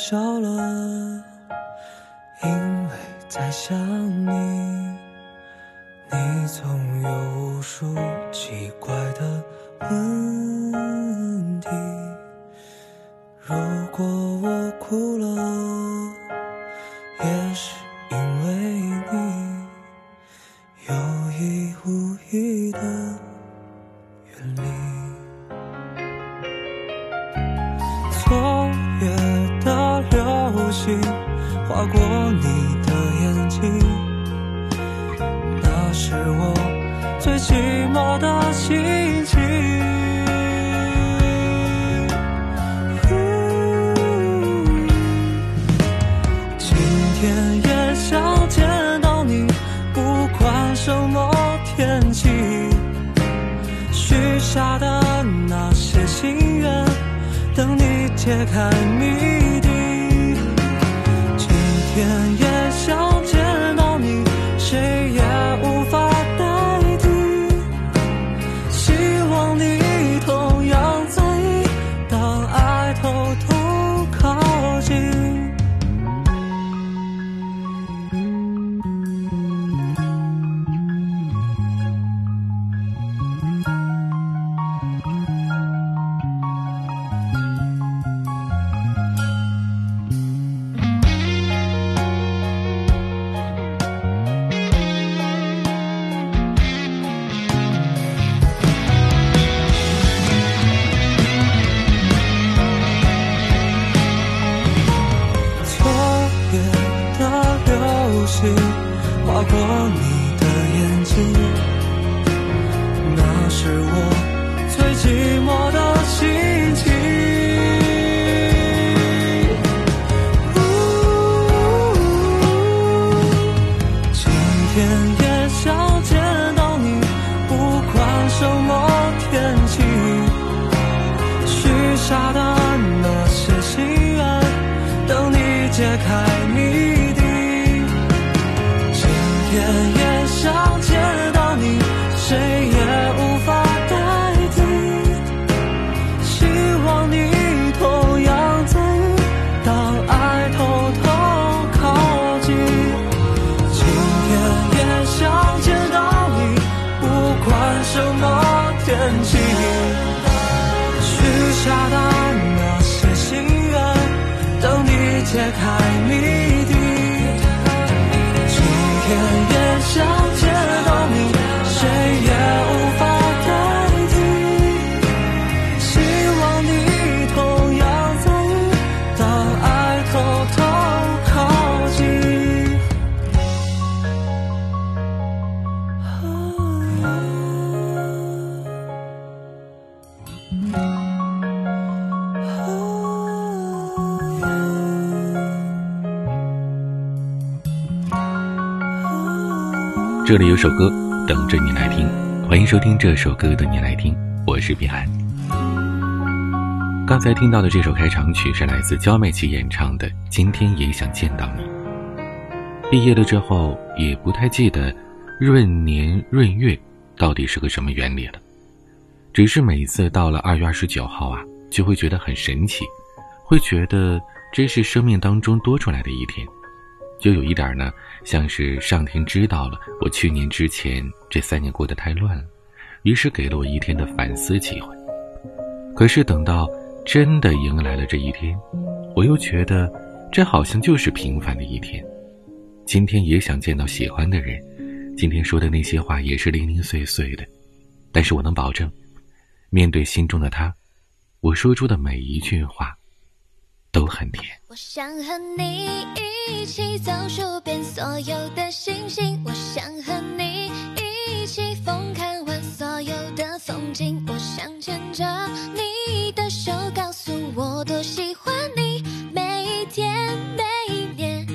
笑了，因为在想你，你总有无数奇怪的问题。如果我哭了，也是因为你有意无意的远离。划过你的眼睛，那是我最寂寞的心情。今天也想见到你，不管什么天气。许下的那些心愿，等你揭开谜是我解开。这里有首歌等着你来听，欢迎收听这首歌的你来听，我是彼岸。刚才听到的这首开场曲是来自焦妹琪演唱的《今天也想见到你》。毕业了之后，也不太记得闰年闰月到底是个什么原理了，只是每次到了二月二十九号啊，就会觉得很神奇，会觉得这是生命当中多出来的一天。就有一点呢，像是上天知道了我去年之前这三年过得太乱了，于是给了我一天的反思机会。可是等到真的迎来了这一天，我又觉得这好像就是平凡的一天。今天也想见到喜欢的人，今天说的那些话也是零零碎碎的，但是我能保证，面对心中的他，我说出的每一句话都很甜。我想和你一起走数遍所有的星星，我想和你一起疯看完所有的风景，我想牵着你的手，告诉我多喜欢你，每一天每一年，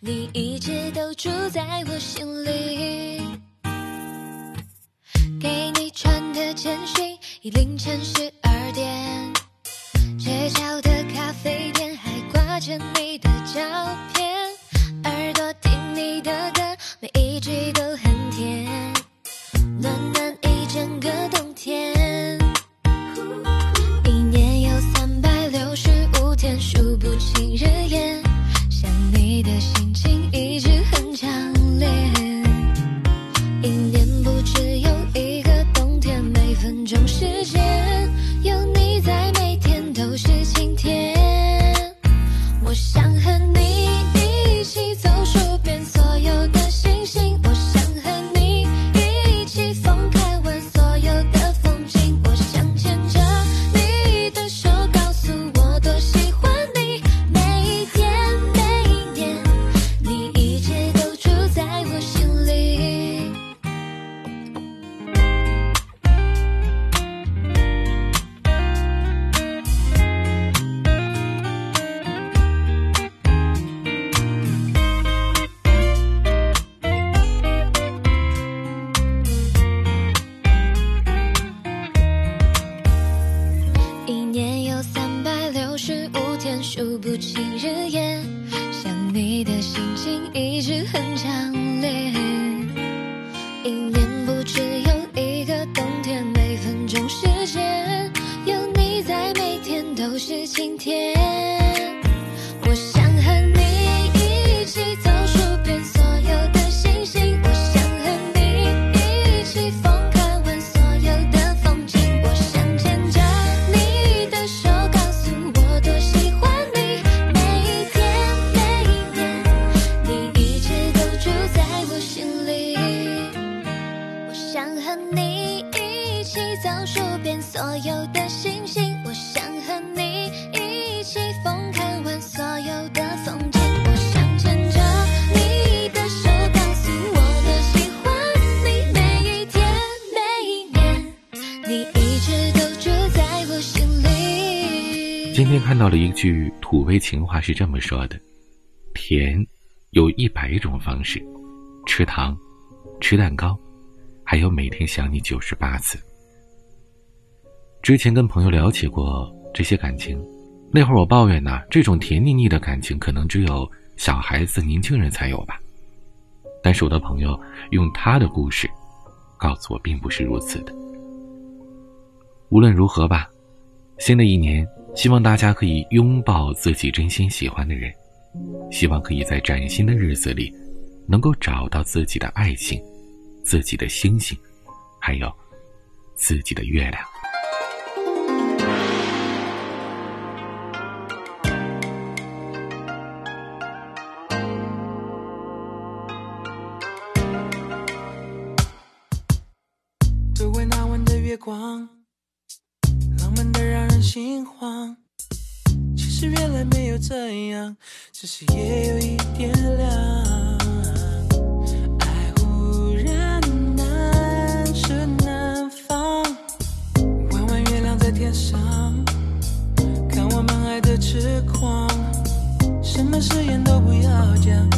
你一直都住在我心里。给你传的简讯，已凌晨十分钟时间。看到了一句土味情话，是这么说的：甜有一百种方式，吃糖，吃蛋糕，还有每天想你九十八次。之前跟朋友聊起过这些感情，那会儿我抱怨呢，这种甜腻腻的感情可能只有小孩子、年轻人才有吧。但是我的朋友用他的故事，告诉我并不是如此的。无论如何吧，新的一年，希望大家可以拥抱自己真心喜欢的人，希望可以在崭新的日子里，能够找到自己的爱情，自己的星星，还有自己的月亮。周围那晚的月光，心慌。其实原来没有这样，只是夜有一点凉。爱忽然难舍难放，弯弯月亮在天上，看我们爱的痴狂。什么誓言都不要讲，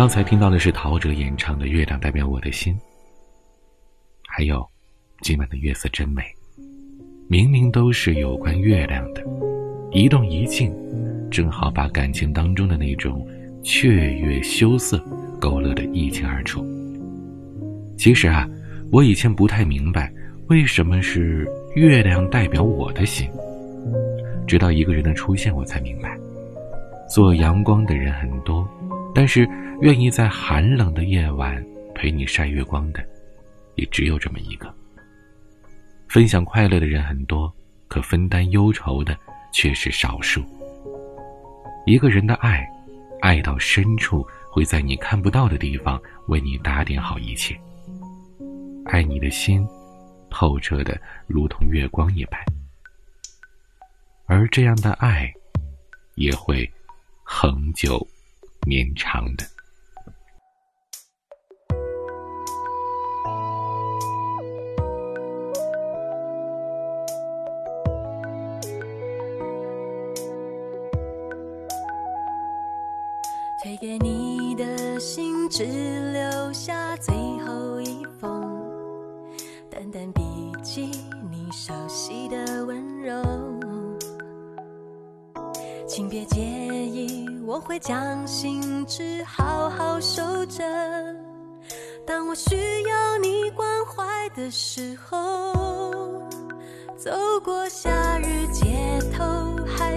刚才听到的是陶喆演唱的《月亮代表我的心》，还有今晚的月色真美。明明都是有关月亮的，一动一静，正好把感情当中的那种雀跃羞涩勾勒得一清二楚。其实啊，我以前不太明白为什么是月亮代表我的心，直到一个人的出现，我才明白，做阳光的人很多。但是，愿意在寒冷的夜晚陪你晒月光的，也只有这么一个。分享快乐的人很多，可分担忧愁的却是少数。一个人的爱，爱到深处，会在你看不到的地方为你打点好一切。爱你的心，透彻的如同月光一般，而这样的爱，也会恒久。绵长的。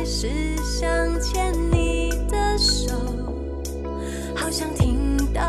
还是想牵你的手，好想听到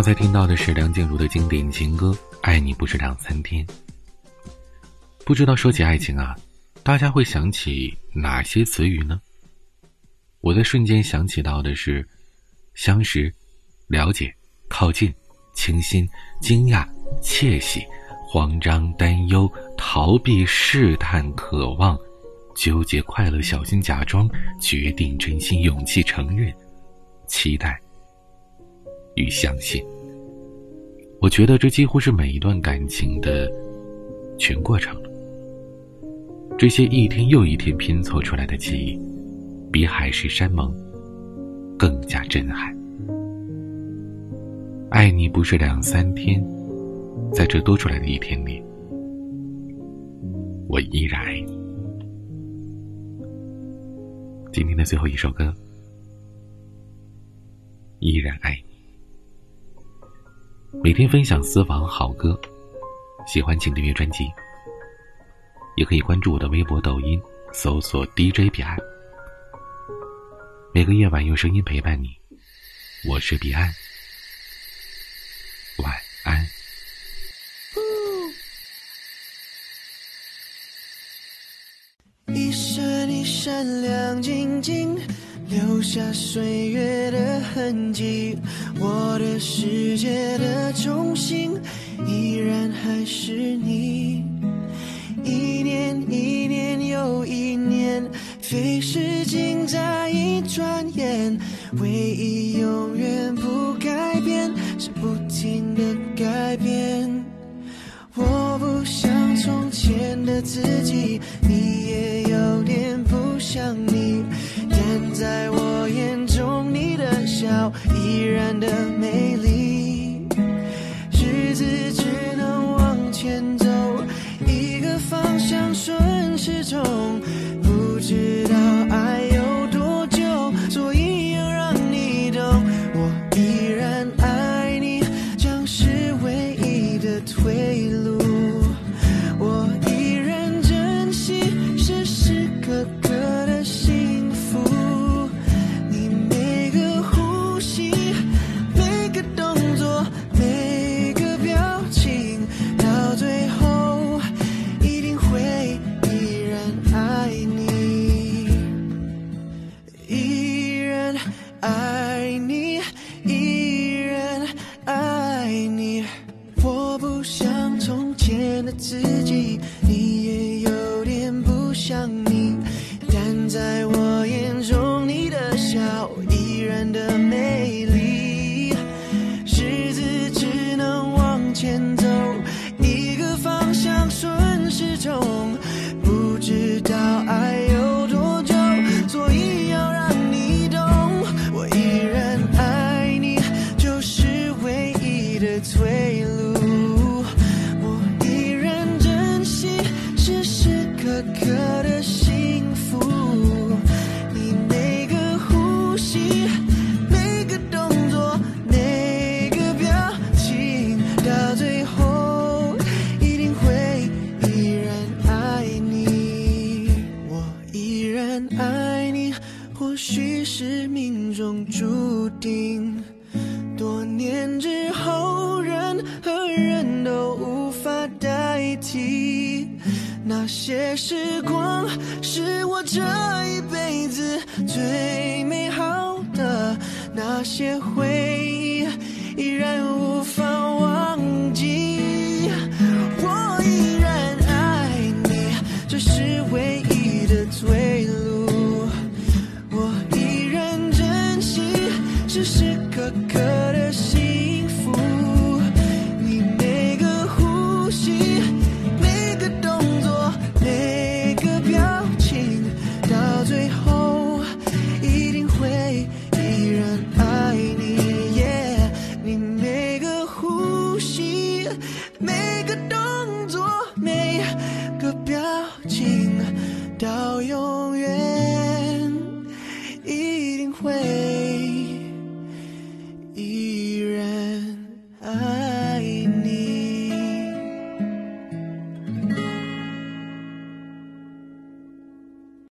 刚才听到的是梁静茹的经典情歌《爱你不是两三天》。不知道说起爱情啊，大家会想起哪些词语呢？我在瞬间想起到的是相识、了解、靠近、倾心、惊讶、窃喜、慌张、担忧、逃避、试探、渴望、纠结、快乐、小心、假装、决定、真心、勇气、承认、期待与相信。我觉得这几乎是每一段感情的全过程了。这些一天又一天拼凑出来的记忆。比海誓山盟更加震撼。爱你不是两三天，在这多出来的一天里，我依然爱你。今天的最后一首歌，依然爱你。每天分享私房好歌，喜欢请订阅专辑，也可以关注我的微博、抖音，搜索 DJ 彼岸。每个夜晚用声音陪伴你，我是彼岸，晚安。下岁月的痕迹。我的世界的中心，依然还是你。一年一年又一年，飞逝尽在一转眼。唯一永远不改变，是不停的改变。我不像从前的自己，你也有点不像你。在我眼中，你的笑依然的美丽。日子只能往前走。一个方向顺时钟，不知想你，但在我眼中你的笑依然的美丽，日子只能往前走。颗颗的心